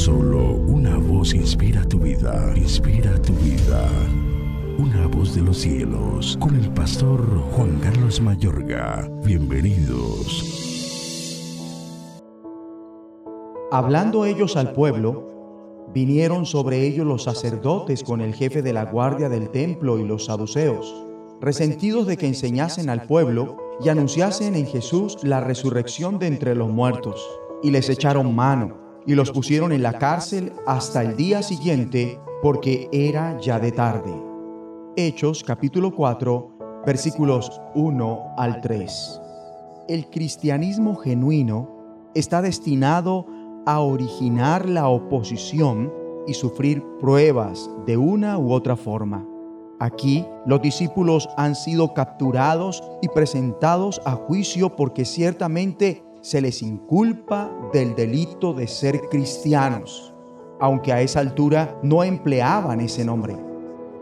Solo una voz inspira tu vida, inspira tu vida. Una voz de los cielos, con el pastor Juan Carlos Mayorga. Bienvenidos. Hablando ellos al pueblo, vinieron sobre ellos los sacerdotes con el jefe de la guardia del templo y los saduceos, resentidos de que enseñasen al pueblo y anunciasen en Jesús la resurrección de entre los muertos, y les echaron mano, y los pusieron en la cárcel hasta el día siguiente, porque era ya de tarde. Hechos capítulo 4, versículos 1 al 3. El cristianismo genuino está destinado a originar la oposición y sufrir pruebas de una u otra forma. Aquí los discípulos han sido capturados y presentados a juicio porque ciertamente se les inculpa del delito de ser cristianos, aunque a esa altura no empleaban ese nombre.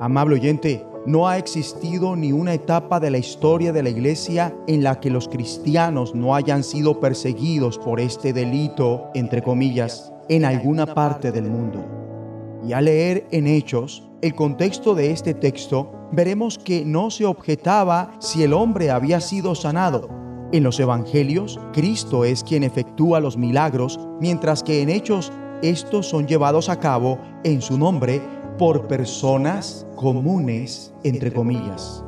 Amable oyente, no ha existido ni una etapa de la historia de la iglesia en la que los cristianos no hayan sido perseguidos por este delito, entre comillas, en alguna parte del mundo. Y al leer en Hechos el contexto de este texto, veremos que no se objetaba si el hombre había sido sanado. En los Evangelios, Cristo es quien efectúa los milagros, mientras que en Hechos estos son llevados a cabo en su nombre por personas comunes, entre comillas.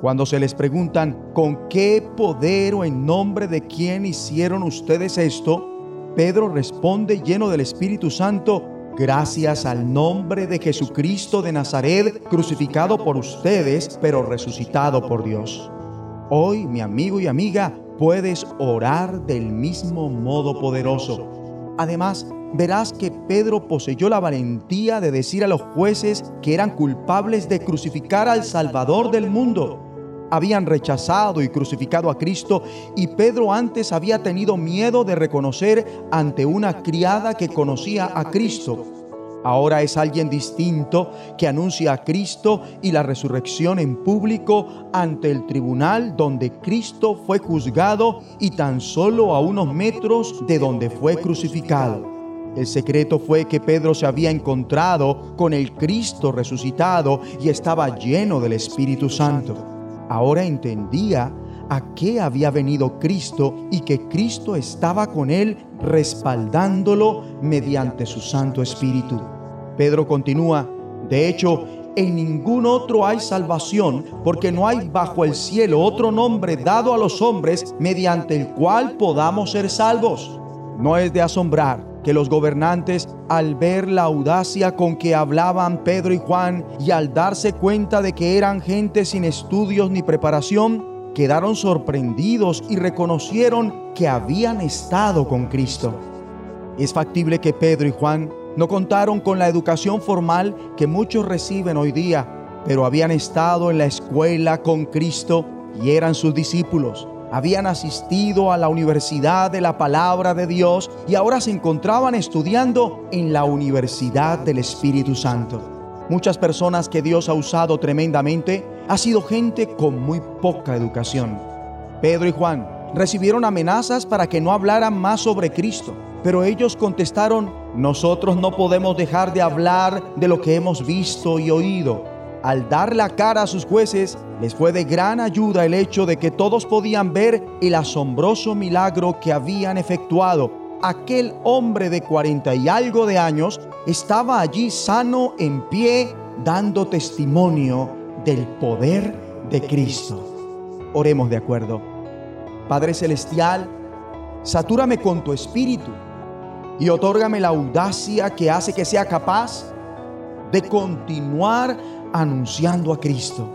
Cuando se les preguntan con qué poder o en nombre de quién hicieron ustedes esto, Pedro responde lleno del Espíritu Santo, gracias al nombre de Jesucristo de Nazaret, crucificado por ustedes, pero resucitado por Dios. Hoy, mi amigo y amiga, puedes orar del mismo modo poderoso. Además, verás que Pedro poseyó la valentía de decir a los jueces que eran culpables de crucificar al Salvador del mundo habían rechazado y crucificado a Cristo y Pedro antes había tenido miedo de reconocer ante una criada que conocía a Cristo. Ahora es alguien distinto que anuncia a Cristo y la resurrección en público ante el tribunal donde Cristo fue juzgado y tan solo a unos metros de donde fue crucificado. El secreto fue que Pedro se había encontrado con el Cristo resucitado y estaba lleno del Espíritu Santo. Ahora entendía a qué había venido Cristo y que Cristo estaba con él respaldándolo mediante su Santo Espíritu. Pedro continúa, de hecho, en ningún otro hay salvación, porque no hay bajo el cielo otro nombre dado a los hombres mediante el cual podamos ser salvos. No es de asombrar que los gobernantes, al ver la audacia con que hablaban Pedro y Juan y al darse cuenta de que eran gente sin estudios ni preparación, quedaron sorprendidos y reconocieron que habían estado con Cristo. Es factible que Pedro y Juan no contaron con la educación formal que muchos reciben hoy día, pero habían estado en la escuela con Cristo y eran sus discípulos habían asistido a la Universidad de la Palabra de Dios y ahora se encontraban estudiando en la Universidad del Espíritu Santo. Muchas personas que Dios ha usado tremendamente ha sido gente con muy poca educación. Pedro y Juan recibieron amenazas para que no hablaran más sobre Cristo, pero ellos contestaron, nosotros no podemos dejar de hablar de lo que hemos visto y oído al dar la cara a sus jueces, les fue de gran ayuda el hecho de que todos podían ver el asombroso milagro que habían efectuado. Aquel hombre de cuarenta y algo de años estaba allí sano en pie, dando testimonio del poder de Cristo. Oremos de acuerdo. Padre Celestial, satúrame con tu espíritu y otórgame la audacia que hace que sea capaz de continuar anunciando a Cristo,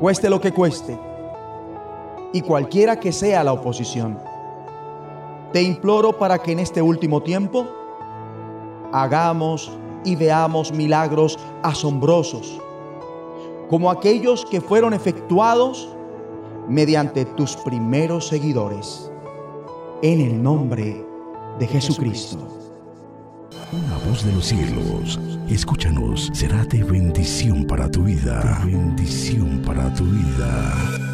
cueste lo que cueste, y cualquiera que sea la oposición. Te imploro para que en este último tiempo hagamos y veamos milagros asombrosos, como aquellos que fueron efectuados mediante tus primeros seguidores, en el nombre de Jesucristo. Una voz de los cielos, escúchanos, será de bendición para tu vida. bendición para tu vida.